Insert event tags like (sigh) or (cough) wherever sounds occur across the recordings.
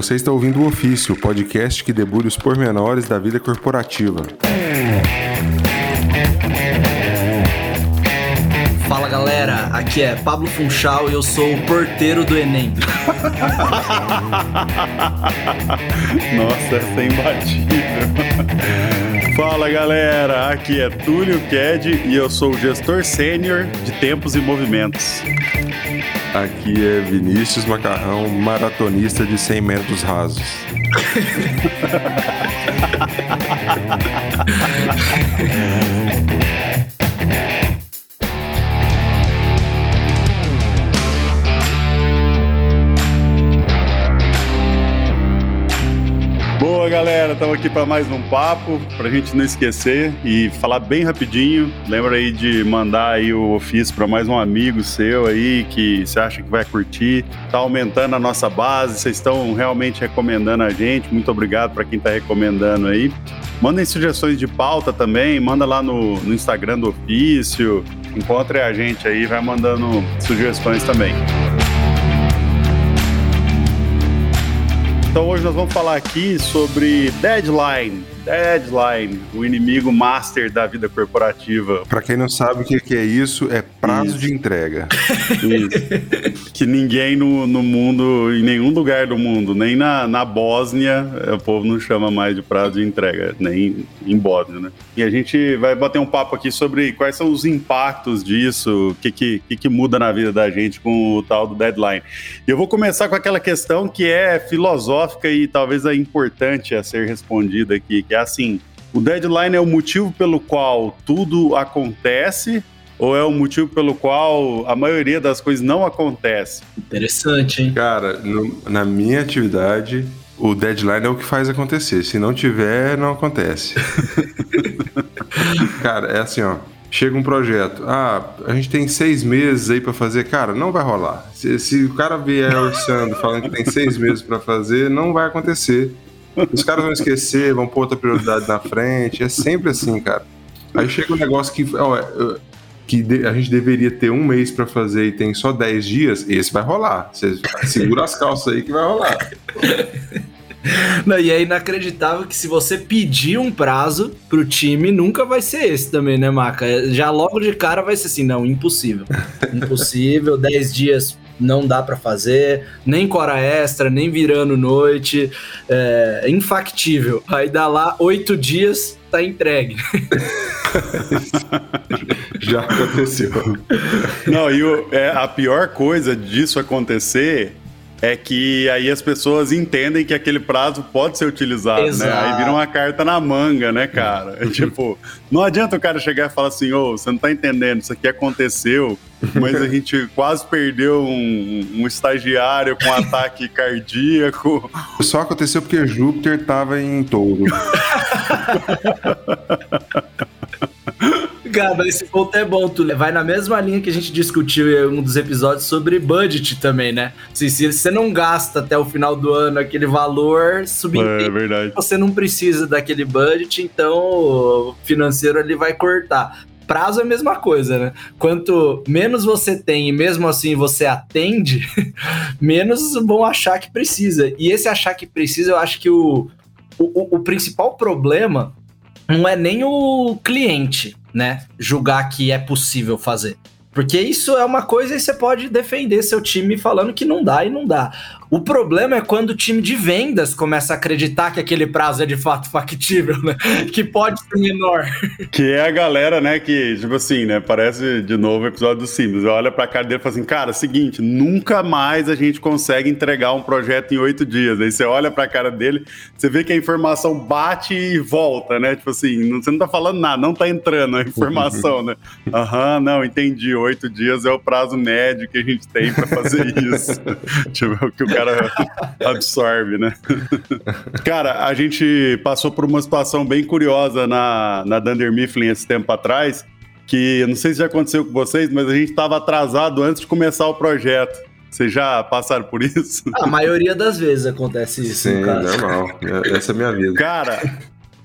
Você está ouvindo o Ofício, o podcast que debulha os pormenores da vida corporativa. Fala galera, aqui é Pablo Funchal e eu sou o porteiro do Enem. (laughs) Nossa, essa é imbatível. Fala galera, aqui é Túlio Ked e eu sou o gestor sênior de tempos e movimentos. Aqui é Vinícius Macarrão, maratonista de 100 metros rasos. (laughs) galera, estamos aqui para mais um papo, para a gente não esquecer e falar bem rapidinho. Lembra aí de mandar aí o ofício para mais um amigo seu aí que você acha que vai curtir. Tá aumentando a nossa base, vocês estão realmente recomendando a gente. Muito obrigado para quem está recomendando aí. Mandem sugestões de pauta também, manda lá no, no Instagram do ofício. Encontre a gente aí, vai mandando sugestões também. Então hoje nós vamos falar aqui sobre deadline. Deadline, o inimigo master da vida corporativa. Para quem não sabe o que é isso, é prazo Isso. de entrega. (laughs) Isso. que ninguém no, no mundo, em nenhum lugar do mundo, nem na, na Bósnia, o povo não chama mais de prazo de entrega, nem em Bósnia, né? E a gente vai bater um papo aqui sobre quais são os impactos disso, o que, que, que, que muda na vida da gente com o tal do deadline. E eu vou começar com aquela questão que é filosófica e talvez é importante a ser respondida aqui, é assim, o deadline é o motivo pelo qual tudo acontece ou é o motivo pelo qual a maioria das coisas não acontece? Interessante, hein? Cara, no- na minha atividade, o deadline é o que faz acontecer. Se não tiver, não acontece. (laughs) Cara, é assim, ó. Chega um projeto. Ah, a gente tem seis meses aí pra fazer. Cara, não vai rolar. Se, se o cara vier orçando falando que tem seis meses pra fazer, não vai acontecer. Os caras vão esquecer, vão pôr outra prioridade na frente. É sempre assim, cara. Aí chega um negócio que, ó, que a gente deveria ter um mês pra fazer e tem só 10 dias, esse vai rolar. Você segura as calças aí que vai rolar. Não, e é inacreditável que se você pedir um prazo pro time, nunca vai ser esse também, né, Maca? Já logo de cara vai ser assim, não, impossível. Impossível, 10 dias não dá pra fazer, nem com hora extra, nem virando noite, é infactível. Aí dá lá oito dias, tá entregue. (laughs) Já aconteceu. Não, e o- é, a pior coisa disso acontecer é que aí as pessoas entendem que aquele prazo pode ser utilizado, né? Exato. Aí vira uma carta na manga, né, cara? É (laughs) tipo, não adianta o cara chegar e falar assim, ô, você não tá entendendo, isso aqui aconteceu, mas a gente quase perdeu um, um estagiário com ataque (laughs) cardíaco. Só aconteceu porque Júpiter tava em touro. (laughs) Cara, esse ponto é bom, tu vai na mesma linha que a gente discutiu em um dos episódios sobre budget também, né? Se, se você não gasta até o final do ano aquele valor, É subentende verdade. você não precisa daquele budget, então o financeiro ali vai cortar. Prazo é a mesma coisa, né? Quanto menos você tem e mesmo assim você atende, (laughs) menos vão achar que precisa. E esse achar que precisa, eu acho que o, o, o principal problema não é nem o cliente, né? Julgar que é possível fazer. Porque isso é uma coisa e você pode defender seu time falando que não dá e não dá. O problema é quando o time de vendas começa a acreditar que aquele prazo é de fato factível, né? (laughs) Que pode ser menor. Que é a galera, né, que, tipo assim, né, parece de novo o episódio do Simples. Olha pra cara dele e fala assim, cara, seguinte, nunca mais a gente consegue entregar um projeto em oito dias. Aí você olha pra cara dele, você vê que a informação bate e volta, né? Tipo assim, não- você não tá falando nada, não tá entrando a informação, né? (laughs) Aham, não, entendi. Oito dias é o prazo médio que a gente tem pra fazer (laughs) isso. tipo, é o que o cara absorve, né? Cara, a gente passou por uma situação bem curiosa na, na Dunder Mifflin esse tempo atrás, que não sei se já aconteceu com vocês, mas a gente estava atrasado antes de começar o projeto. Vocês já passaram por isso? A maioria das vezes acontece isso, Sim, no caso. normal. É- Essa é a minha vida. Cara,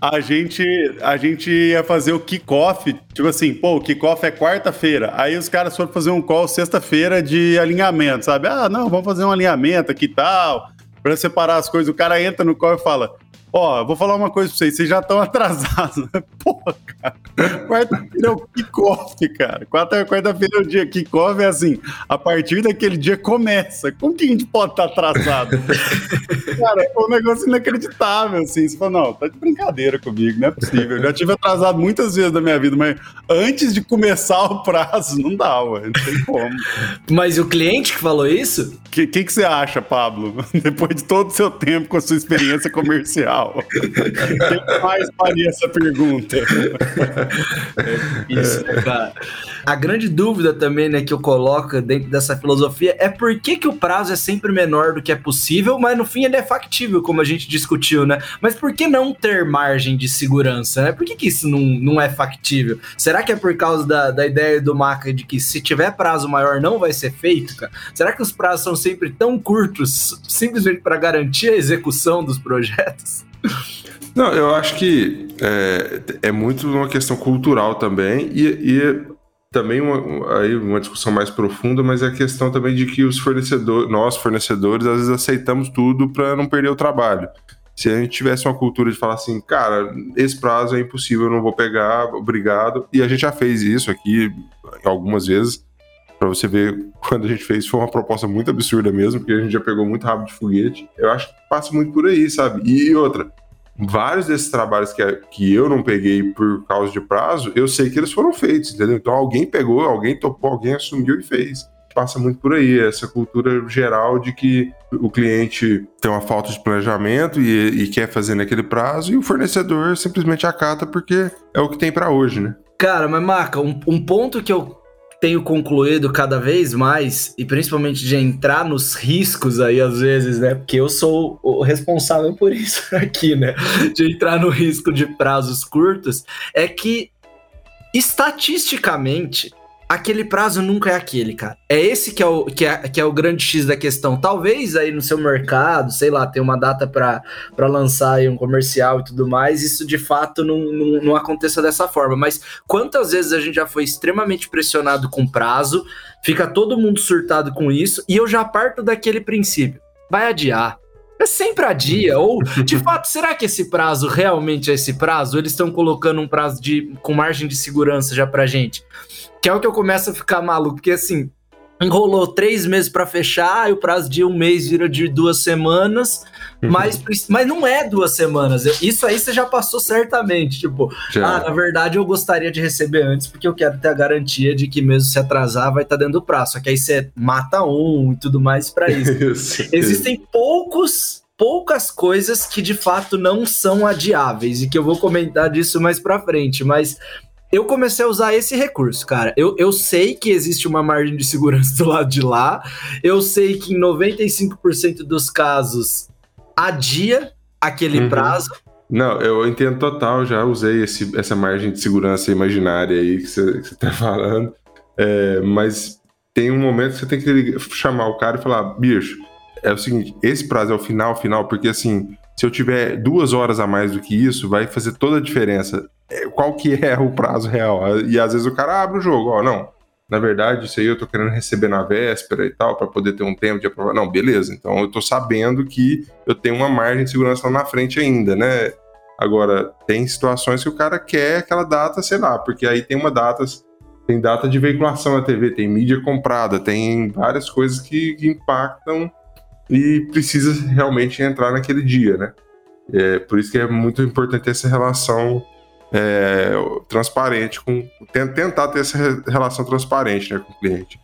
a gente, a gente ia fazer o kickoff, tipo assim, pô, o kickoff é quarta-feira. Aí os caras foram fazer um call sexta-feira de alinhamento, sabe? Ah, não, vamos fazer um alinhamento aqui e tal. para separar as coisas. O cara entra no call e fala: Ó, vou falar uma coisa pra vocês, vocês já estão (laughs) atrasados. Porra, cara. Quarta-feira é o kickoff, cara. Quarta-feira é o dia kickoff, é assim, a partir daquele dia começa. Como que a gente pode estar tá atrasado? (laughs) cara, é um negócio inacreditável, assim. Você fala, não, tá de brincadeira comigo, não é possível. Eu já tive atrasado muitas vezes na minha vida, mas antes de começar o prazo, não dá, ué. Não tem como. Mas o cliente que falou isso? O que, que, que você acha, Pablo? (laughs) Depois de todo o seu tempo com a sua experiência comercial? Quem (laughs) mais faria essa pergunta? É isso, né, cara? A grande dúvida também, né, que eu coloco dentro dessa filosofia é por que, que o prazo é sempre menor do que é possível, mas no fim ele é factível, como a gente discutiu, né? Mas por que não ter margem de segurança, né? Por que, que isso não, não é factível? Será que é por causa da, da ideia do Maca de que se tiver prazo maior não vai ser feito, cara? Será que os prazos são sempre tão curtos simplesmente para garantir a execução dos projetos? Não, eu acho que é, é muito uma questão cultural também e, e também uma, aí uma discussão mais profunda, mas é a questão também de que os fornecedores, nós fornecedores, às vezes aceitamos tudo para não perder o trabalho. Se a gente tivesse uma cultura de falar assim, cara, esse prazo é impossível, eu não vou pegar, obrigado. E a gente já fez isso aqui algumas vezes, para você ver (laughs) quando a gente fez, foi uma proposta muito absurda mesmo, porque a gente já pegou muito rabo de foguete. Eu acho que passa muito por aí, sabe? E outra, vários desses trabalhos que, que eu não peguei por causa de prazo, eu sei que eles foram feitos, entendeu? Então alguém pegou, alguém topou, alguém assumiu e fez. Passa muito por aí, essa cultura geral de que o cliente tem uma falta de planejamento e, e quer fazer naquele prazo, e o fornecedor simplesmente acata porque é o que tem para hoje, né? Cara, mas Marca, um, um ponto que eu tenho concluído cada vez mais, e principalmente de entrar nos riscos aí às vezes, né? Porque eu sou o responsável por isso (laughs) aqui, né? De entrar no risco de prazos curtos, é que estatisticamente aquele prazo nunca é aquele, cara. É esse que é o, que é, que é o grande X da questão. Talvez aí no seu mercado, sei lá, tem uma data para lançar aí um comercial e tudo mais, isso de fato não, não, não aconteça dessa forma. Mas quantas vezes a gente já foi extremamente pressionado com prazo, fica todo mundo surtado com isso, e eu já parto daquele princípio. Vai adiar, é sempre a dia. Ou, de (laughs) fato, será que esse prazo realmente é esse prazo? Eles estão colocando um prazo de, com margem de segurança já pra gente? Que é o que eu começo a ficar maluco, porque assim, enrolou três meses para fechar, e o prazo de um mês vira de duas semanas, uhum. mas, mas não é duas semanas. Isso aí você já passou certamente. Tipo, já. ah, na verdade eu gostaria de receber antes, porque eu quero ter a garantia de que mesmo se atrasar, vai estar tá dentro do prazo. Só que aí você mata um e tudo mais para isso. (laughs) Existem poucos poucas coisas que de fato não são adiáveis e que eu vou comentar disso mais para frente, mas eu comecei a usar esse recurso, cara. Eu, eu sei que existe uma margem de segurança (laughs) do lado de lá. Eu sei que em 95% dos casos adia aquele uhum. prazo. Não, eu entendo total, já usei esse, essa margem de segurança imaginária aí que você está (laughs) falando. É, mas tem um momento que você tem que chamar o cara e falar: bicho, é o seguinte, esse prazo é o final, final, porque assim, se eu tiver duas horas a mais do que isso, vai fazer toda a diferença. É, qual que é o prazo real? E às vezes o cara abre o jogo, ó, não. Na verdade, isso aí eu tô querendo receber na véspera e tal, para poder ter um tempo de aprovar. Não, beleza. Então eu tô sabendo que eu tenho uma margem de segurança lá na frente ainda, né? Agora, tem situações que o cara quer aquela data, sei lá, porque aí tem uma data, tem data de veiculação na TV, tem mídia comprada, tem várias coisas que, que impactam e precisa realmente entrar naquele dia, né? É, por isso que é muito importante essa relação é, transparente com tentar ter essa relação transparente né, com o cliente.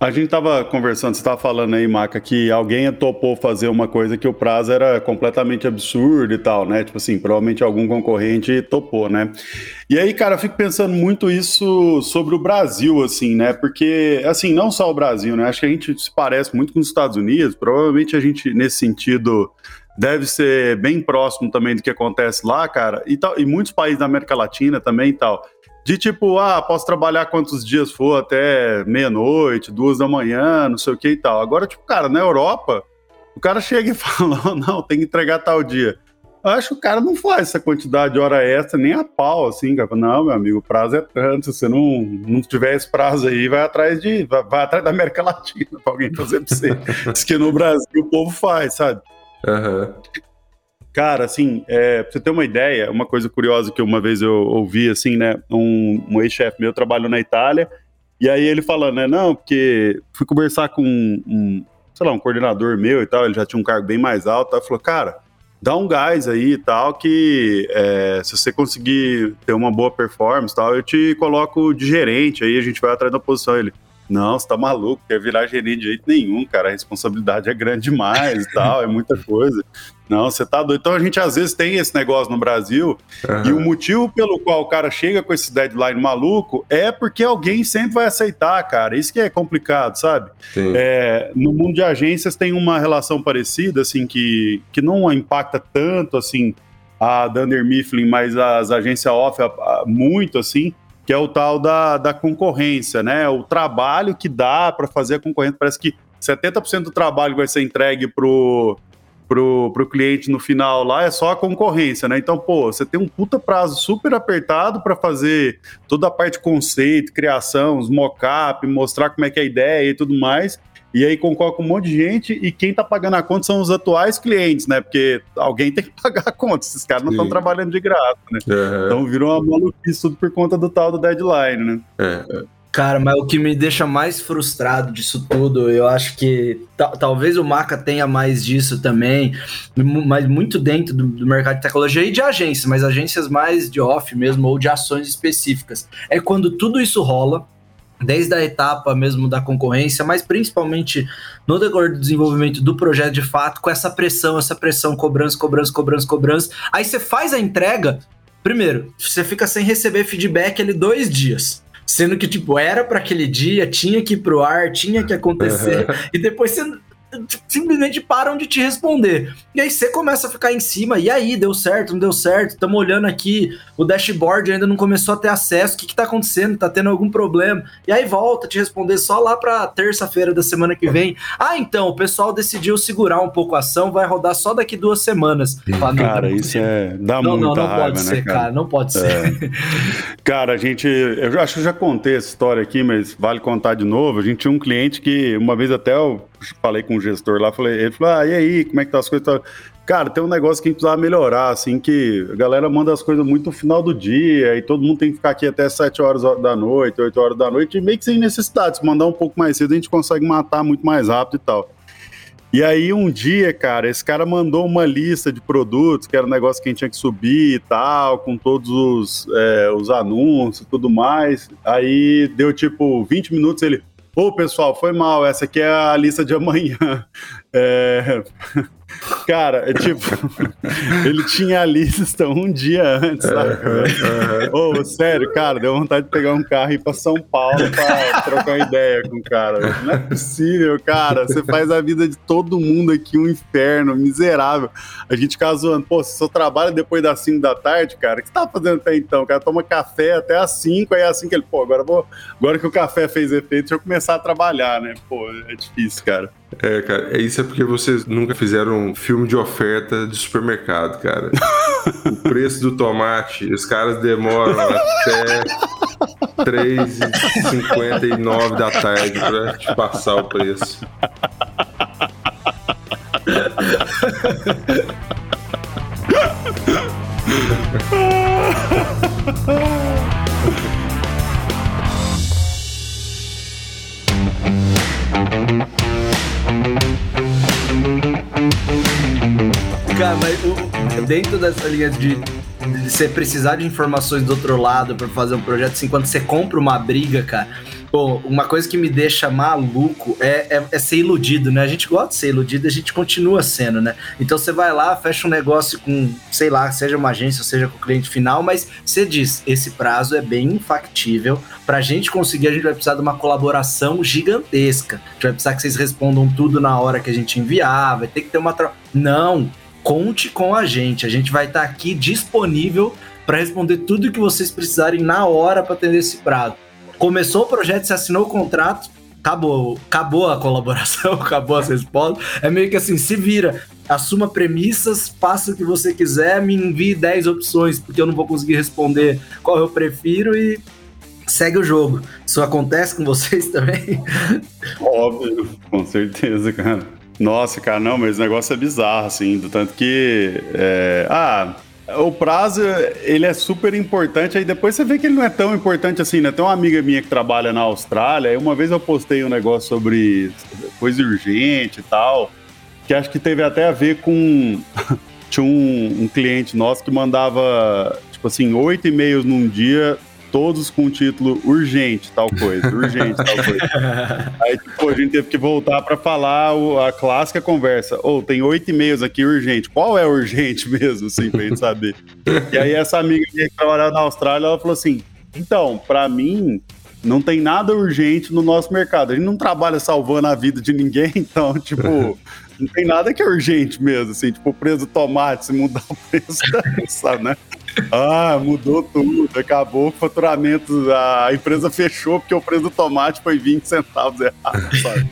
A gente estava conversando, você estava falando aí, Maca, que alguém topou fazer uma coisa que o prazo era completamente absurdo e tal, né? Tipo assim, provavelmente algum concorrente topou, né? E aí, cara, eu fico pensando muito isso sobre o Brasil, assim, né? Porque, assim, não só o Brasil, né? Acho que a gente se parece muito com os Estados Unidos, provavelmente a gente, nesse sentido, deve ser bem próximo também do que acontece lá, cara, e, tal, e muitos países da América Latina também e tal de tipo, ah, posso trabalhar quantos dias for até meia-noite, duas da manhã, não sei o que e tal. Agora, tipo, cara, na Europa, o cara chega e (laughs) fala, não, tem que entregar tal dia. Eu acho que o cara não faz essa quantidade de hora extra nem a pau, assim, cara. Não, meu amigo, o prazo é tanto. Se você não, não tiver esse prazo aí, vai atrás de. Vai, vai atrás da América Latina pra alguém fazer pra você. (laughs) Diz que no Brasil o povo faz, sabe? Aham. Cara, assim, é, pra você ter uma ideia, uma coisa curiosa que uma vez eu ouvi, assim, né? Um, um ex-chefe meu trabalhou na Itália, e aí ele falando, né? Não, porque fui conversar com um, um, sei lá, um coordenador meu e tal, ele já tinha um cargo bem mais alto, aí falou, cara, dá um gás aí e tal, que é, se você conseguir ter uma boa performance tal, eu te coloco de gerente, aí a gente vai atrás da posição. Ele, não, você tá maluco, quer virar gerente de jeito nenhum, cara. A responsabilidade é grande demais e tal, é muita coisa. Não, você tá doido. Então a gente às vezes tem esse negócio no Brasil, uhum. e o motivo pelo qual o cara chega com esse deadline maluco é porque alguém sempre vai aceitar, cara. Isso que é complicado, sabe? É, no mundo de agências tem uma relação parecida, assim, que, que não impacta tanto, assim, a Dunder Mifflin, mas as agências off muito, assim que é o tal da, da concorrência, né? O trabalho que dá para fazer a concorrência. Parece que 70% do trabalho vai ser entregue pro, pro, pro cliente no final lá é só a concorrência, né? Então, pô, você tem um puta prazo super apertado para fazer toda a parte conceito, criação, os mock-up, mostrar como é que é a ideia e tudo mais e aí concorre com um monte de gente, e quem tá pagando a conta são os atuais clientes, né? Porque alguém tem que (laughs) pagar a conta, esses caras não estão trabalhando de graça, né? Uhum. Então virou uma maluquice tudo por conta do tal do deadline, né? É. Cara, mas o que me deixa mais frustrado disso tudo, eu acho que talvez o Maca tenha mais disso também, mas muito dentro do, do, mercado de tecnologia e de agências, mas agências mais de off mesmo ou de ações específicas. É quando tudo isso rola, desde a etapa mesmo da concorrência, mas principalmente no decorrer do desenvolvimento do projeto de fato, com essa pressão, essa pressão, cobrança, cobrança, cobrança, cobrança. Aí você faz a entrega, primeiro, você fica sem receber feedback ali dois dias. Sendo que, tipo, era para aquele dia, tinha que ir pro ar, tinha que acontecer, uhum. e depois você simplesmente param de te responder. E aí você começa a ficar em cima, e aí, deu certo, não deu certo? Estamos olhando aqui, o dashboard ainda não começou a ter acesso, o que, que tá acontecendo? Tá tendo algum problema? E aí volta a te responder só lá pra terça-feira da semana que vem. Ah, então, o pessoal decidiu segurar um pouco a ação, vai rodar só daqui duas semanas. Fala, cara, isso é. dá não, muita não, não raiva, pode né, ser, cara? cara? não pode ser. É. (laughs) cara, a gente. Eu acho que eu já contei essa história aqui, mas vale contar de novo. A gente tinha um cliente que uma vez até eu falei com o gestor lá, falei, ele falou, ah, e aí, como é que tá as coisas? Cara, tem um negócio que a gente precisava melhorar, assim, que a galera manda as coisas muito no final do dia e todo mundo tem que ficar aqui até 7 horas da noite, 8 horas da noite, e meio que sem necessidade. Se mandar um pouco mais cedo, a gente consegue matar muito mais rápido e tal. E aí, um dia, cara, esse cara mandou uma lista de produtos, que era um negócio que a gente tinha que subir e tal, com todos os, é, os anúncios e tudo mais. Aí deu tipo 20 minutos, ele. Pessoal, foi mal, essa aqui é a lista de amanhã. (laughs) É... Cara, é tipo, (laughs) ele tinha a lista um dia antes, sabe? Ô, oh, sério, cara, deu vontade de pegar um carro e ir pra São Paulo pra trocar uma ideia com o cara. Não é possível, cara. Você faz a vida de todo mundo aqui um inferno, miserável. A gente fica zoando, pô, você só trabalha depois das 5 da tarde, cara, o que você tá fazendo até então? O cara toma café até às 5, aí é assim que ele, pô, agora vou. Agora que o café fez efeito, deixa eu começar a trabalhar, né? Pô, é difícil, cara. É, cara, é isso é porque vocês nunca fizeram um filme de oferta de supermercado, cara. o preço do tomate, os caras demoram até 3h59 da tarde pra te passar o preço. (laughs) Cara, mas o, dentro dessa linha de, de você precisar de informações do outro lado para fazer um projeto, assim, quando você compra uma briga, cara, Pô, uma coisa que me deixa maluco é, é, é, ser iludido, né? A gente gosta de ser iludido, a gente continua sendo, né? Então você vai lá, fecha um negócio com, sei lá, seja uma agência, seja com o cliente final, mas você diz, esse prazo é bem infactível. Pra gente conseguir, a gente vai precisar de uma colaboração gigantesca. A gente vai precisar que vocês respondam tudo na hora que a gente enviar, vai ter que ter uma troca. Não, conte com a gente. A gente vai estar tá aqui disponível para responder tudo que vocês precisarem na hora para atender esse prazo. Começou o projeto, você assinou o contrato, acabou, acabou a colaboração, (laughs) acabou as respostas. É meio que assim, se vira, assuma premissas, faça o que você quiser, me envie 10 opções, porque eu não vou conseguir responder qual eu prefiro e segue o jogo. Isso acontece com vocês também? Óbvio, com certeza, cara. Nossa, cara, não, mas o negócio é bizarro, assim, do tanto que. É... Ah, o prazo, ele é super importante, aí depois você vê que ele não é tão importante assim, né? Tem uma amiga minha que trabalha na Austrália, aí uma vez eu postei um negócio sobre coisa urgente e tal, que acho que teve até a ver com... (laughs) Tinha um, um cliente nosso que mandava, tipo assim, oito e-mails num dia todos com o título urgente, tal coisa, urgente, tal coisa. (laughs) Aí, tipo, a gente teve que voltar para falar o, a clássica conversa. Ou oh, tem oito e-mails aqui urgente. Qual é urgente (laughs) mesmo, assim, pra gente saber? e aí, essa amiga minha que trabalhava na Austrália, ela falou assim: então, para mim, não tem nada urgente no nosso mercado. A gente não trabalha salvando a vida de ninguém, (laughs) então, tipo. Não tem nada que é urgente mesmo, assim, tipo, o preço do tomate, se mudar o preço, sabe, né? Ah, mudou tudo, acabou o faturamento, a empresa fechou porque o preço do tomate foi 20 centavos errado, (laughs) sabe?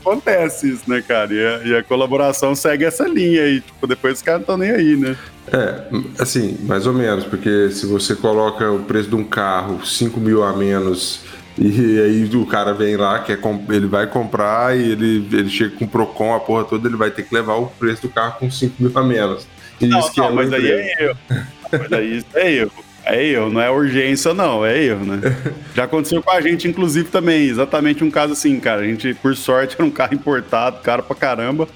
Acontece isso, né, cara? E a, e a, colaboração segue essa linha aí, tipo, depois os caras não estão nem aí, né? É, assim, mais ou menos, porque se você coloca o preço de um carro 5 mil a menos e aí o cara vem lá, quer ele vai comprar e ele, ele chega com o Procon, a porra toda, ele vai ter que levar o preço do carro com 5 mil a menos. E não, não, é mas aí é erro. (laughs) Mas aí é erro. É erro, não é urgência, não, é erro, né? (laughs) Já aconteceu com a gente, inclusive, também. Exatamente um caso assim, cara. A gente, por sorte, (laughs) era um carro importado, caro pra caramba.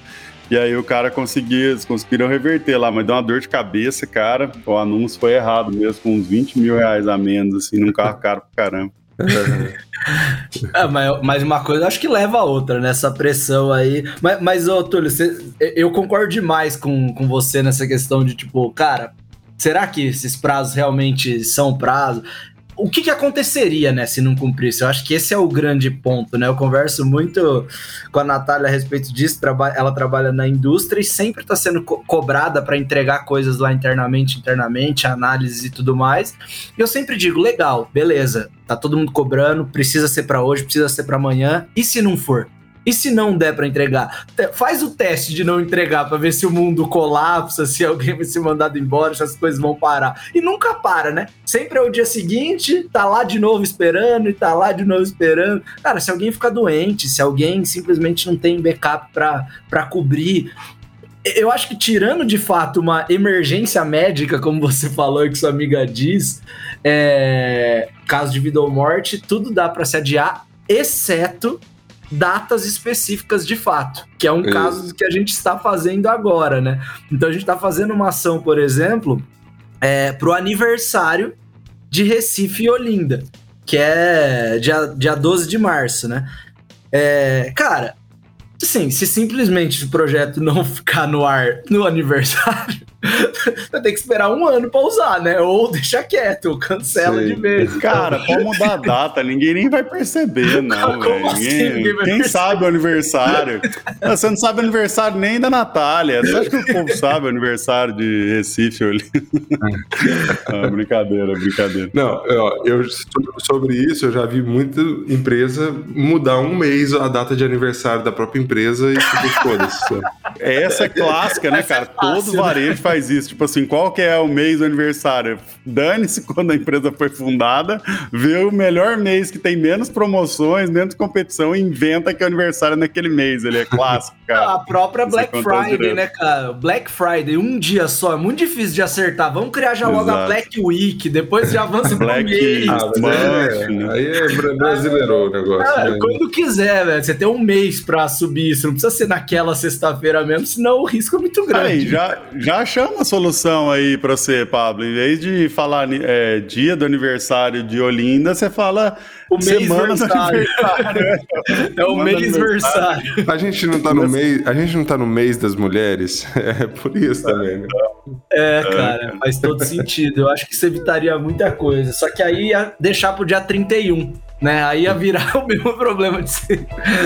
E aí o cara conseguia, eles conseguiram reverter lá, mas deu uma dor de cabeça, cara. O anúncio foi errado mesmo, com uns 20 mil reais a menos, assim, num carro caro pra caramba. é, (laughs) mas, mas, uma coisa acho que leva a outra, nessa né? pressão aí. Mas, mas ô, Túlio, você, eu concordo demais com, com você nessa questão de tipo, cara, será que esses prazos realmente são prazos? o que, que, aconteceria, né, se não cumprisse? Eu acho que esse é o grande ponto, né? Eu converso muito com a Natália a respeito disso. Ela trabalha na indústria e sempre está sendo co cobrada para entregar coisas lá internamente, internamente, análise e tudo mais. E eu sempre digo, legal, beleza, tá todo mundo cobrando, precisa ser para hoje, precisa ser para amanhã. E se não for? E se não der para entregar? Faz o teste de não entregar para ver se o mundo colapsa, se alguém vai ser mandado embora, se as coisas vão parar. E nunca para, né? Sempre é o dia seguinte, tá lá de novo esperando e tá lá de novo esperando. Cara, se alguém ficar doente, se alguém simplesmente não tem backup para cobrir, eu acho que tirando de fato uma emergência médica, como você falou e que sua amiga diz, é, caso de vida ou morte, tudo dá para se adiar, exceto datas específicas de fato, que é um Isso. caso que a gente está fazendo agora, né? Então a gente está fazendo uma ação, por exemplo, é, para o aniversário de Recife e Olinda, que é dia, dia 12 de março, né? É, cara, Sim, se simplesmente o projeto não (laughs) ficar no ar no aniversário, (laughs) vai ter que esperar um ano pra usar, né? Ou deixa quieto, ou cancela Sim. de vez. Cara, pode mudar a data, ninguém nem vai perceber, não, velho. Assim, ninguém, quem sabe o aniversário? Você não sabe o aniversário nem da Natália. Você acha que o povo sabe o aniversário de Recife ali? ah, (laughs) brincadeira, brincadeira. Não, eu, sobre isso, eu já vi muita empresa mudar um mês a data de aniversário da própria empresa e tipo, foda-se. Essa é clássica, né, cara? É fácil, Todo varejo faz faz isso. Tipo assim, qual que é o mês do aniversário? Dane-se (laughs) quando a empresa foi fundada, vê o melhor mês que tem menos promoções, menos competição e inventa que é o aniversário naquele mês. Ele é (laughs) clássico, cara. a própria Black Friday, direto. né, cara? Black Friday, um dia só, é muito difícil de acertar. Vamos criar já logo Exato. a Black Week, depois já avança pro mês. Ah, é, é, aí é brasileiro o negócio. Ah, né? Quando quiser, velho. Você tem um mês pra subir isso. Não precisa ser naquela sexta-feira mesmo, senão o risco é muito grande. Aí, já, já achamos uma solução aí para você, Pablo. Em vez de falar é, dia do aniversário de Olinda, você fala o semana do aniversário. é o mês aniversário. A gente não tá no mês, a gente não tá no mês das mulheres. (laughs) É por isso também, né? É, cara, faz todo sentido. Eu acho que isso evitaria muita coisa. Só que aí ia deixar pro dia 31, né? Aí ia virar (laughs) o mesmo problema de ser.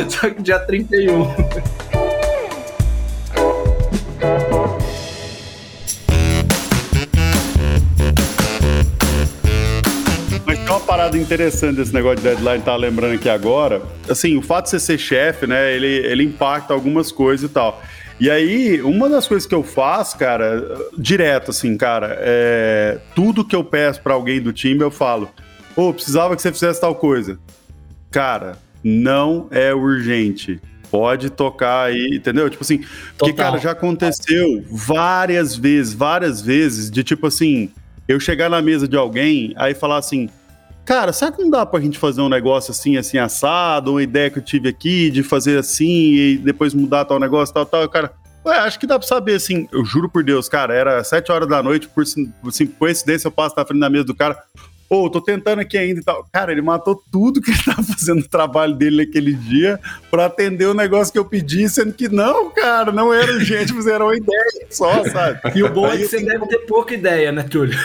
Só que dia 31. Parada interessante desse negócio de deadline, tá lembrando aqui agora. Assim, o fato de você ser chefe, né, ele, ele impacta algumas coisas e tal. E aí, uma das coisas que eu faço, cara, direto, assim, cara, é. Tudo que eu peço para alguém do time, eu falo: pô, precisava que você fizesse tal coisa. Cara, não é urgente. Pode tocar aí, entendeu? Tipo assim, porque, cara, já aconteceu várias vezes, várias vezes, de tipo assim, eu chegar na mesa de alguém, aí falar assim, cara, será que não dá pra gente fazer um negócio assim, assim, assado, uma ideia que eu tive aqui de fazer assim e depois mudar tal negócio, tal, tal, cara. Ué, acho que dá pra saber, assim, eu juro por Deus, cara, era sete horas da noite, por assim, coincidência, eu passo na frente da mesa do cara. Ô, oh, tô tentando aqui ainda e tal. Cara, ele matou tudo que ele (laughs) tava fazendo no trabalho dele naquele dia pra atender o negócio que eu pedi, sendo que não, cara, não era urgente, mas era uma ideia só, sabe? E o bom é que você deve ter pouca ideia, né, Túlio?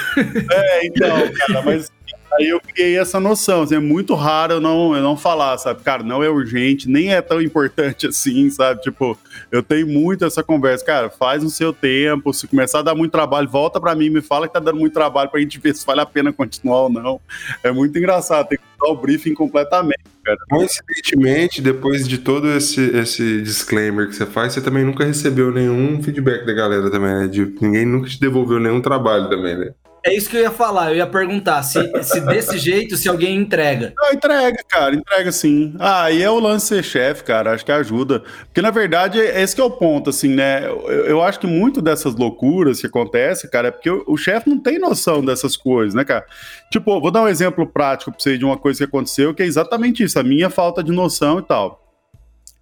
É, então, cara, mas Aí eu criei essa noção, assim, é muito raro eu não, eu não falar, sabe? Cara, não é urgente, nem é tão importante (laughs) assim, sabe? Tipo, eu tenho muito essa conversa, cara, faz no seu tempo, se começar a dar muito trabalho, volta para mim, me fala que tá dando muito trabalho pra gente (laughs) ver se vale a pena continuar ou não. É muito engraçado, tem que dar o briefing completamente, cara. Coincidentemente, depois de todo esse, esse disclaimer que você faz, você também nunca recebeu nenhum feedback da galera também, né? De, ninguém nunca te devolveu nenhum trabalho também, né? É isso que eu ia falar, eu ia perguntar se, se desse jeito, se alguém entrega. Não, entrega, cara, entrega sim. Ah, e é o lance ser chefe, cara, acho que ajuda. Porque, na verdade, esse é o ponto, assim, né? Eu, eu acho que muito dessas loucuras que acontecem, cara, é porque o, o chefe não tem noção dessas coisas, né, cara? Tipo, vou dar um exemplo prático pra você de uma coisa que aconteceu, que é exatamente isso, a minha falta de noção e tal.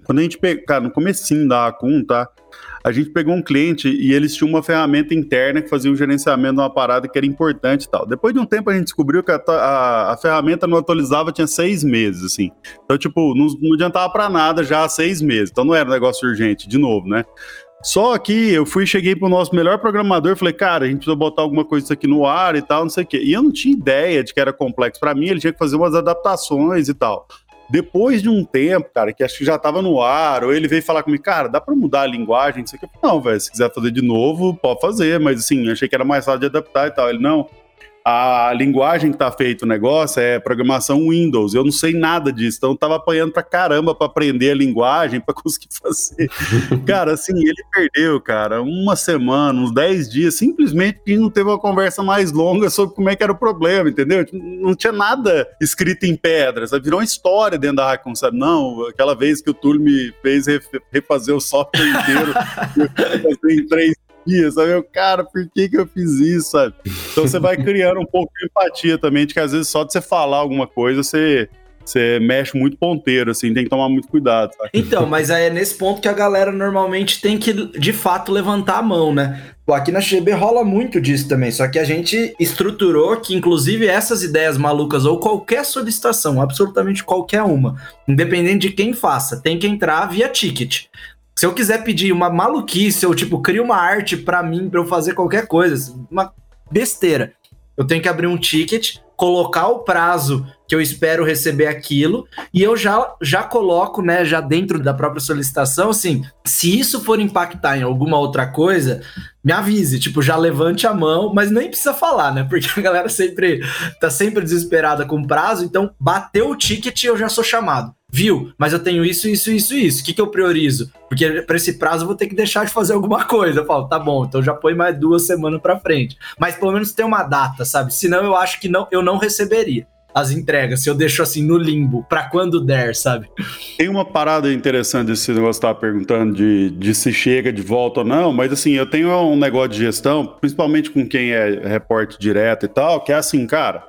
Quando a gente pega, cara, no comecinho da Acun, tá? a gente pegou um cliente e eles tinham uma ferramenta interna que fazia o gerenciamento de uma parada que era importante e tal. Depois de um tempo a gente descobriu que a, a, a ferramenta não atualizava tinha seis meses, assim. Então, tipo, não, não adiantava para nada já há seis meses. Então não era um negócio urgente, de novo, né? Só que eu fui, cheguei pro nosso melhor programador, falei, cara, a gente precisa botar alguma coisa aqui no ar e tal, não sei o quê. E eu não tinha ideia de que era complexo. Para mim, ele tinha que fazer umas adaptações e tal. Depois de um tempo, cara, que acho que já tava no ar, ou ele veio falar comigo, cara, dá pra mudar a linguagem? Não velho, se quiser fazer de novo, pode fazer, mas assim, achei que era mais fácil de adaptar e tal. Ele, não, a linguagem que tá feito o negócio é programação Windows. Eu não sei nada disso, então eu tava apanhando pra caramba pra aprender a linguagem, pra (laughs) conseguir fazer. cara, assim, ele perdeu, cara, uma semana, uns 10 dias, simplesmente porque não teve uma conversa mais longa sobre como é que era o problema, entendeu? Não tinha nada escrito em pedras, virou uma história dentro da Raccoon, sabe? Não, aquela vez que o Túlio me fez refazer o software inteiro, (laughs) eu em três empatia, sabe? Eu, cara, por que que eu fiz isso, sabe? Então você vai criando um pouco de empatia também, de que às vezes só de você falar alguma coisa, você você mexe muito ponteiro, assim, tem que tomar muito cuidado. Sabe? Então, mas é nesse ponto que a galera normalmente tem que, de fato, levantar a mão, né? Aqui na XB rola muito disso também, só que a gente estruturou que, inclusive, essas ideias malucas ou qualquer solicitação, absolutamente qualquer uma, independente de quem faça, tem que entrar via ticket. Se eu quiser pedir uma maluquice, ou tipo, cria uma arte para mim, para eu fazer qualquer coisa, uma besteira. Eu tenho que abrir um ticket, colocar o prazo que eu espero receber aquilo, e eu já, já coloco, né, já dentro da própria solicitação, assim, se isso for impactar em alguma outra coisa, me avise, tipo, já levante a mão, mas nem precisa falar, né, porque a galera sempre tá sempre desesperada com prazo, então bateu o ticket eu já sou chamado viu, mas eu tenho isso, isso, isso, isso. O que, que eu priorizo? Porque para esse prazo eu vou ter que deixar de fazer alguma coisa. Eu falo, tá bom, então já põe mais duas semanas para frente. Mas pelo menos tem uma data, sabe? Senão eu acho que não, eu não receberia as entregas, se eu deixo assim no limbo, para quando der, sabe? Tem uma parada interessante desse negócio que você perguntando de, de se chega de volta ou não, mas assim, eu tenho um negócio de gestão, principalmente com quem é reporte direto e tal, que é assim, cara,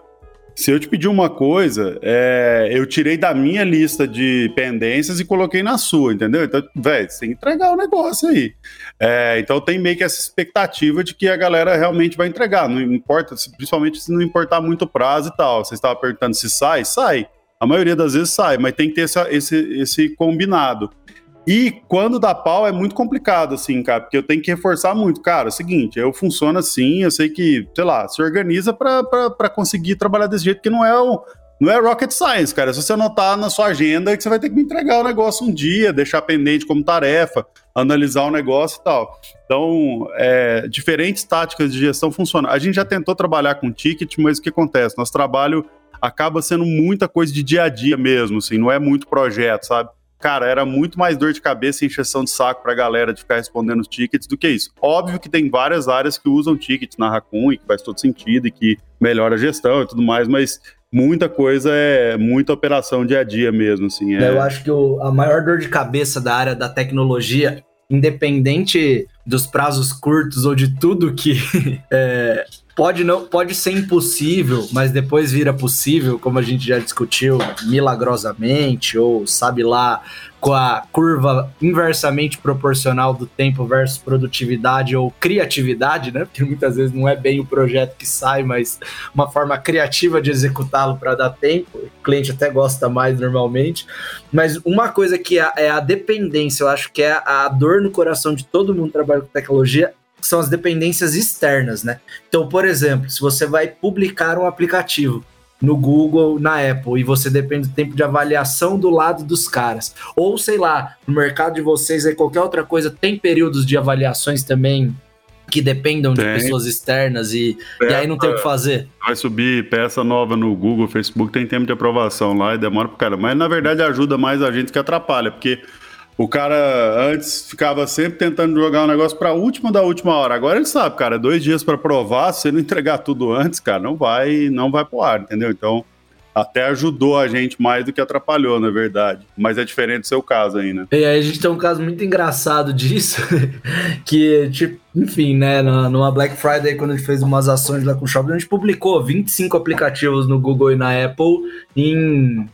se eu te pedir uma coisa, é, eu tirei da minha lista de pendências e coloquei na sua, entendeu? Então, velho, você tem que entregar o negócio aí. É, então tem meio que essa expectativa de que a galera realmente vai entregar. Não importa, principalmente se não importar muito prazo e tal. Você estava perguntando se sai, sai. A maioria das vezes sai, mas tem que ter essa, esse, esse combinado. E quando dá pau é muito complicado, assim, cara, porque eu tenho que reforçar muito. Cara, é o seguinte, eu funciono assim, eu sei que, sei lá, se organiza para conseguir trabalhar desse jeito, que não é o. Não é rocket science, cara. Se você anotar na sua agenda que você vai ter que me entregar o negócio um dia, deixar pendente como tarefa, analisar o negócio e tal. Então, é, diferentes táticas de gestão funcionam. A gente já tentou trabalhar com ticket, mas o que acontece? Nosso trabalho acaba sendo muita coisa de dia a dia mesmo, assim, não é muito projeto, sabe? Cara, era muito mais dor de cabeça e encheção de saco pra galera de ficar respondendo os tickets do que isso. Óbvio que tem várias áreas que usam tickets na Raccoon e que faz todo sentido e que melhora a gestão e tudo mais, mas muita coisa é muita operação dia a dia mesmo, assim. É... Eu acho que o, a maior dor de cabeça da área da tecnologia, independente dos prazos curtos ou de tudo que (laughs) é, pode não pode ser impossível, mas depois vira possível, como a gente já discutiu milagrosamente ou sabe lá com a curva inversamente proporcional do tempo versus produtividade ou criatividade, né? Porque muitas vezes não é bem o projeto que sai, mas uma forma criativa de executá-lo para dar tempo. O cliente até gosta mais normalmente. Mas uma coisa que é, é a dependência, eu acho que é a dor no coração de todo mundo que trabalha com tecnologia, são as dependências externas, né? Então, por exemplo, se você vai publicar um aplicativo no Google, na Apple, e você depende do tempo de avaliação do lado dos caras, ou sei lá, no mercado de vocês aí qualquer outra coisa, tem períodos de avaliações também que dependam tem. de pessoas externas e, e aí não tem o que fazer. Vai subir peça nova no Google, Facebook, tem tempo de aprovação lá e demora pro cara. Mas na verdade ajuda mais a gente que atrapalha, porque o cara antes ficava sempre tentando jogar um negócio para última da última hora. Agora ele sabe, cara, dois dias para provar, se ele não entregar tudo antes, cara, não vai, não vai pro ar, entendeu? Então, até ajudou a gente mais do que atrapalhou, na verdade. Mas é diferente do seu caso aí, né? E aí a gente tem um caso muito engraçado disso, (laughs) que, tipo, enfim, né, numa Black Friday, quando a gente fez umas ações lá com o shopping, a gente publicou 25 aplicativos no Google e na Apple em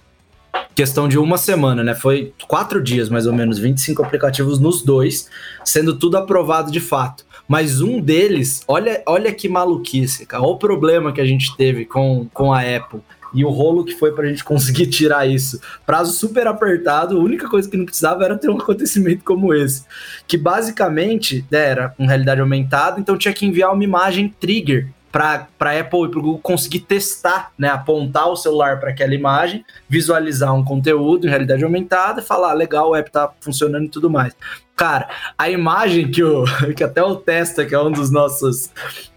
questão de uma semana, né? Foi quatro dias, mais ou menos, 25 aplicativos nos dois, sendo tudo aprovado de fato. Mas um deles, olha, olha que maluquice, cara. Olha o problema que a gente teve com, com a Apple e o rolo que foi pra gente conseguir (laughs) tirar isso. Prazo super apertado, a única coisa que não precisava era ter um acontecimento como esse. Que basicamente né, era com realidade aumentada, então tinha que enviar uma imagem trigger para Apple e para Google conseguir testar, né, apontar o celular para aquela imagem, visualizar um conteúdo em realidade aumentada e falar, ah, legal, o app tá funcionando e tudo mais. Cara, a imagem que, o, (laughs) que até o Testa, que é um dos nossos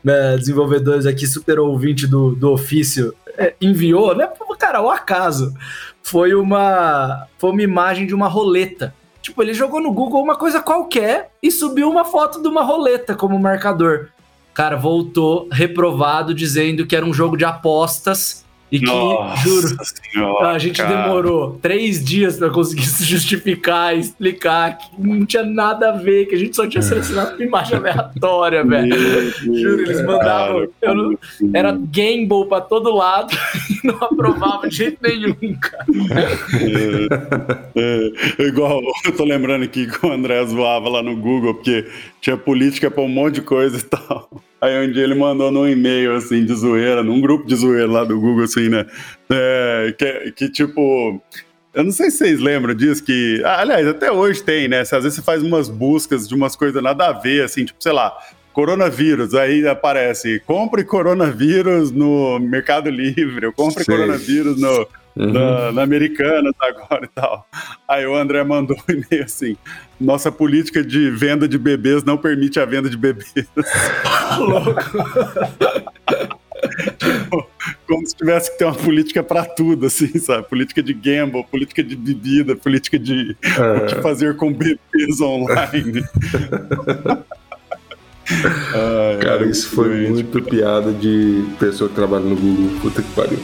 né, desenvolvedores aqui, super ouvinte do, do ofício, é, enviou, né? Cara, o acaso. Foi uma, foi uma imagem de uma roleta. Tipo, ele jogou no Google uma coisa qualquer e subiu uma foto de uma roleta como marcador. Cara, voltou reprovado dizendo que era um jogo de apostas e que, Nossa juro, senhora, a gente cara. demorou três dias para conseguir (laughs) se justificar, explicar que não tinha nada a ver, que a gente só tinha selecionado uma imagem aleatória, velho. Juro, eles mandavam. Não, era gamble pra todo lado (laughs) e não aprovava de jeito nenhum, cara. É, é, igual, eu tô lembrando aqui que o André zoava lá no Google, porque tinha política pra um monte de coisa e tal. Aí um dia ele mandou num e-mail, assim, de zoeira, num grupo de zoeira lá do Google, assim, né? É, que, que, tipo... Eu não sei se vocês lembram disso, que... Ah, aliás, até hoje tem, né? Às vezes você faz umas buscas de umas coisas nada a ver, assim, tipo, sei lá, coronavírus, aí aparece, compre coronavírus no Mercado Livre, eu compre sei. coronavírus no uhum. na, na Americanas agora e tal. Aí o André mandou um e-mail assim: nossa política de venda de bebês não permite a venda de bebês. (laughs) Louco. (laughs) tipo, como se tivesse que ter uma política para tudo, assim, sabe? Política de gamble, política de bebida, política de é. o que fazer com bebês online. (laughs) Ai, Cara, isso foi muito piada de pessoa que trabalha no Google. Puta que pariu.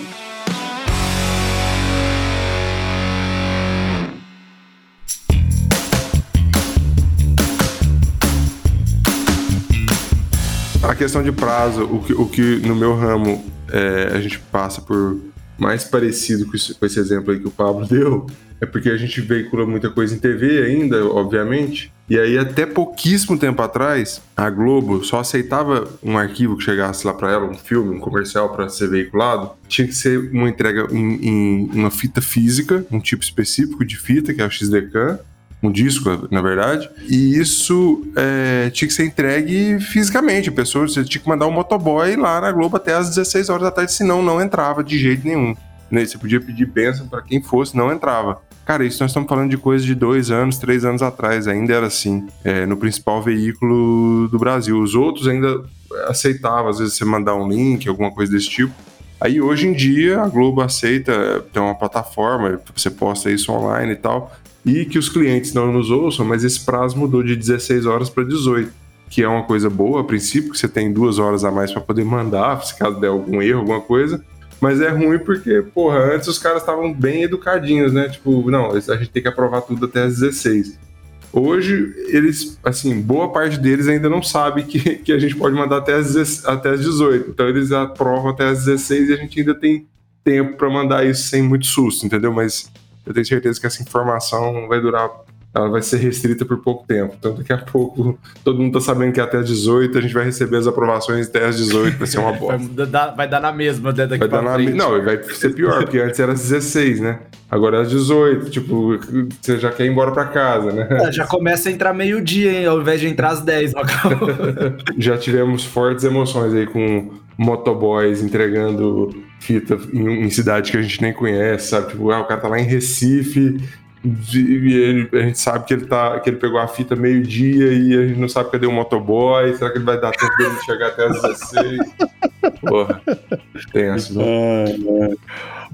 Questão de prazo, o que, o que no meu ramo é, a gente passa por mais parecido com, com esse exemplo aí que o Pablo (laughs) deu, é porque a gente veicula muita coisa em TV ainda, obviamente. E aí, até pouquíssimo tempo atrás, a Globo só aceitava um arquivo que chegasse lá para ela, um filme, um comercial para ser veiculado. Tinha que ser uma entrega em, em, uma fita física, um tipo específico de fita, que é o XDCAM um disco, na verdade, e isso é, tinha que ser entregue fisicamente. A pessoa, você tinha que mandar um motoboy lá na Globo até às 16 horas da tarde, senão não entrava de jeito nenhum. Né? Você podia pedir bênção para quem fosse, não entrava. Cara, isso nós estamos falando de coisa de dois anos, três anos atrás, ainda era assim, é, no principal veículo do Brasil. Os outros ainda aceitavam, às vezes, você mandar um link, alguma coisa desse tipo. Aí hoje em dia a Globo aceita, tem uma plataforma, você posta isso online e tal e que os clientes não nos ouçam, mas esse prazo mudou de 16 horas para 18, que é uma coisa boa a princípio, que você tem duas horas a mais para poder mandar, se caso der algum erro, alguma coisa. Mas é ruim porque, porra, antes os caras estavam bem educadinhos, né? Tipo, não, a gente tem que aprovar tudo até as 16. Hoje, eles, assim, boa parte deles ainda não sabe que, (laughs) que a gente pode mandar até as, até as 18. Então, eles aprovam até as 16 e a gente ainda tem tempo para mandar isso sem muito susto, entendeu? Mas eu tenho certeza que essa informação vai durar ela vai ser restrita por pouco tempo. Então, daqui a pouco, todo mundo tá sabendo que é até as 18, a gente vai receber as aprovações até as 18, vai ser uma (laughs) bosta. vai, dar, vai dar na mesma, né, daqui vai pra dar frente. Na, não, vai ser pior, porque antes era às 16, né? Agora é às 18, tipo, você já quer ir embora pra casa, né? É, já começa a entrar meio-dia, hein, ao invés de entrar às 10. (laughs) já tivemos fortes emoções aí com motoboys entregando fita em, em cidade que a gente nem conhece, sabe? Tipo, ah, o cara tá lá em Recife e ele, a gente sabe que ele, tá, que ele pegou a fita meio-dia e a gente não sabe cadê o motoboy. Será que ele vai dar tempo dele chegar até as 16? Porra, essa.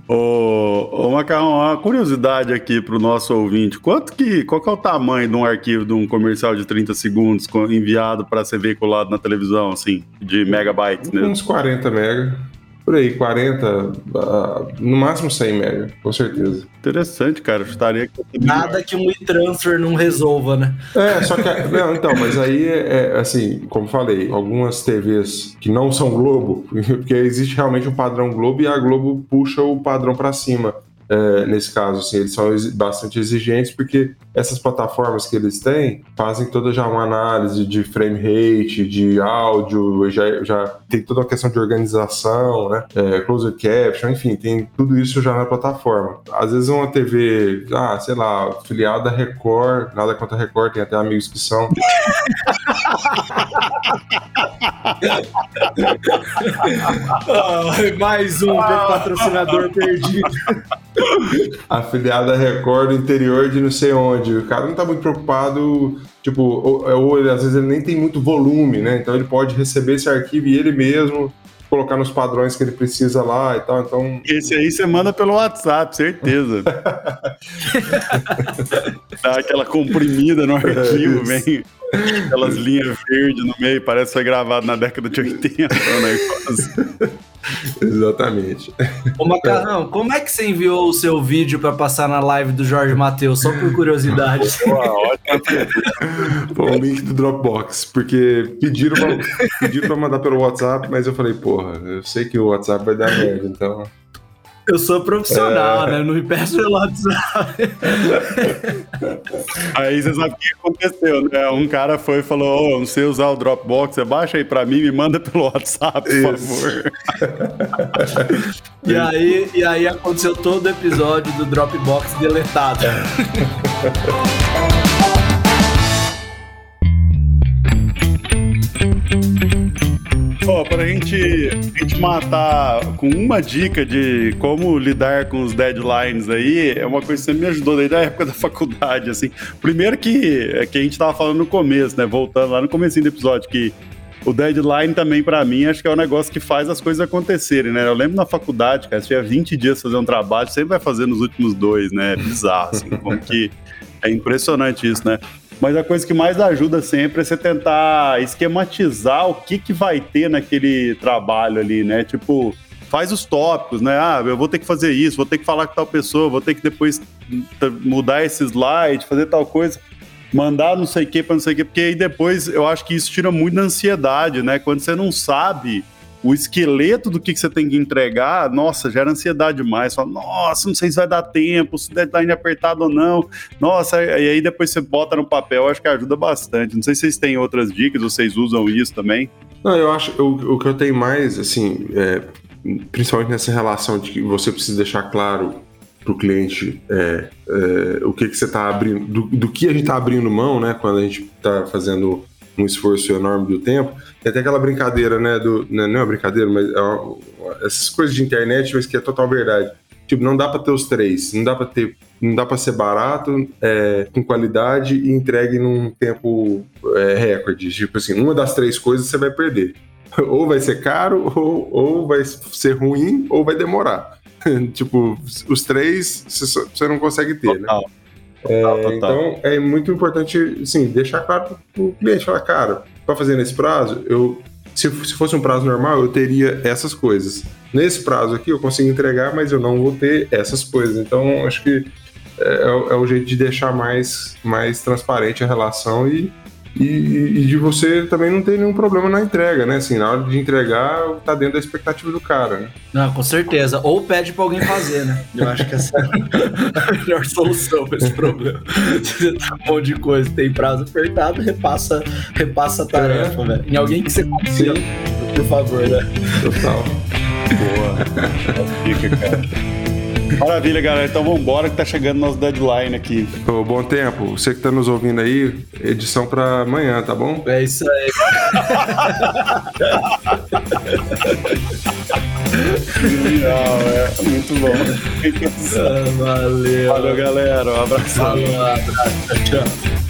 Ô, ô Macarrão, uma curiosidade aqui para o nosso ouvinte. Quanto que, qual que é o tamanho de um arquivo de um comercial de 30 segundos enviado para ser veiculado na televisão, assim, de megabytes? Né? Uns 40 mega. Por aí, 40, uh, ah, no máximo 100 mega, com certeza. Interessante, cara. Eu estaria Nada que um e-transfer não resolva, né? É, só que. (laughs) não, então, mas aí, é, é, assim, como falei, algumas TVs que não são Globo, (laughs) porque existe realmente um padrão Globo e a Globo puxa o padrão para cima é, nesse caso, assim, eles são bastante exigentes porque essas plataformas que eles têm fazem toda já uma análise de frame rate, de áudio, já, já tem toda uma questão de organização, né? É, closed caption, enfim, tem tudo isso já na plataforma. Às vezes uma TV, ah, sei lá, filiada Record, nada contra Record, tem até amigos que são. (laughs) oh, mais um patrocinador perdido. afiliada Record do interior de não sei onde. O cara não tá muito preocupado, tipo, ou, ou ele, às vezes ele nem tem muito volume, né? Então ele pode receber esse arquivo e ele mesmo colocar nos padrões que ele precisa lá e tal. Então. Esse aí você manda pelo WhatsApp, certeza. (laughs) Dá aquela comprimida no arquivo, é vem aquelas linhas verdes no meio, parece que foi gravado na década de 80, (laughs) né? (laughs) Exatamente. Ô Macarrão, como é que você enviou o seu vídeo para passar na live do Jorge Matheus? Só por curiosidade. (laughs) Pô, o link do Dropbox, porque pediram pra, pediram pra mandar pelo WhatsApp, mas eu falei, porra, eu sei que o WhatsApp vai dar merda, então. Eu sou profissional, é... né? Não me peço pelo WhatsApp. Aí você sabe o que aconteceu, né? Um cara foi e falou: oh, não sei usar o Dropbox, você baixa aí pra mim me manda pelo WhatsApp, por Isso. favor. e, aí, e aí aconteceu todo o episódio do Dropbox deletado. (laughs) Ó, pra gente, a gente matar com uma dica de como lidar com os deadlines aí, é uma coisa que você me ajudou desde a época (laughs) da faculdade, assim. Primeiro que, é que a gente tava falando no começo, né? Voltando lá no começo do episódio, que o deadline também, para mim, acho que é um negócio que faz as coisas acontecerem, né? Eu lembro na faculdade, cara, se tiver 20 dias fazer um trabalho, sempre vai fazer nos últimos dois, né? É bizarro, assim, como que é impressionante isso, né? Mas a coisa que mais ajuda sempre é você tentar esquematizar o que, que vai ter naquele trabalho ali, né? Tipo, faz os tópicos, né? Ah, eu vou ter que fazer isso, vou ter que falar com tal pessoa, vou ter que depois mudar esse slide, fazer tal coisa, mandar não sei o que para não sei o que, porque aí depois eu acho que isso tira muito da ansiedade, né? Quando você não sabe o esqueleto do que, que você tem que entregar, nossa, gera ansiedade demais. Fala, nossa, não sei se vai dar tempo, se o deadline é apertado ou não. Nossa, e aí depois você bota no papel, acho que ajuda bastante. Não sei se vocês têm outras dicas, vocês usam isso também. Não, eu acho, o, o que eu tenho mais, assim, é, principalmente nessa relação de que você precisa deixar claro para o cliente é, é, o que, que você está abrindo, do, do, que a gente está abrindo mão, né, quando a gente está fazendo um esforço enorme do tempo. Tem até aquela brincadeira, né? Do, né, não é brincadeira, mas é uma, essas coisas de internet, mas que é total verdade. Tipo, não dá para ter os três, não dá para ter, não dá para ser barato, é, com qualidade e entregue num tempo é, recorde. Tipo assim, uma das três coisas você vai perder. (laughs) Ou vai ser caro, ou, ou vai ser ruim, ou vai demorar. (laughs) tipo, os três você não consegue ter, né? total. né? É, total. Então é muito importante, assim, deixar claro para o cliente, falar, cara, para fazer nesse prazo, eu se, se fosse um prazo normal, eu teria essas coisas. Nesse prazo aqui, eu consigo entregar, mas eu não vou ter essas coisas. Então, acho que é, é o jeito de deixar mais, mais transparente a relação e e, e, de você também não ter nenhum problema na entrega, né? Assim, na hora de entregar, tá dentro da expectativa do cara, né? Não, com certeza. Ou pede pra alguém fazer, né? Eu acho que essa é a (laughs) melhor solução pra esse problema. Você tá um monte de coisa, tem prazo apertado, repassa, repassa a tarefa, é. velho. Em alguém que você confia, por favor, né? Total. (laughs) Boa. (laughs) Fica, cara. Maravilha, galera. Então vamos embora que tá chegando nosso deadline aqui. Ô, bom tempo. Você que tá nos ouvindo aí, edição pra amanhã, tá bom? É isso aí. Genial, é. Muito bom. Ah, valeu. Valeu, galera. Um abraço. Falou, um abraço. Tchau.